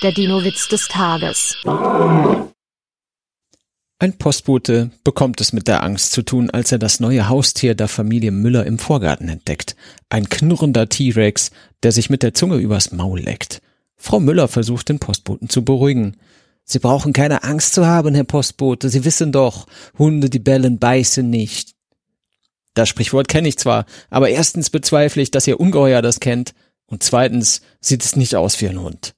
Der Dino-Witz des Tages. Ein Postbote bekommt es mit der Angst zu tun, als er das neue Haustier der Familie Müller im Vorgarten entdeckt. Ein knurrender T-Rex, der sich mit der Zunge übers Maul leckt. Frau Müller versucht den Postboten zu beruhigen. Sie brauchen keine Angst zu haben, Herr Postbote. Sie wissen doch, Hunde, die bellen, beißen nicht. Das Sprichwort kenne ich zwar, aber erstens bezweifle ich, dass Ihr Ungeheuer das kennt, und zweitens sieht es nicht aus wie ein Hund.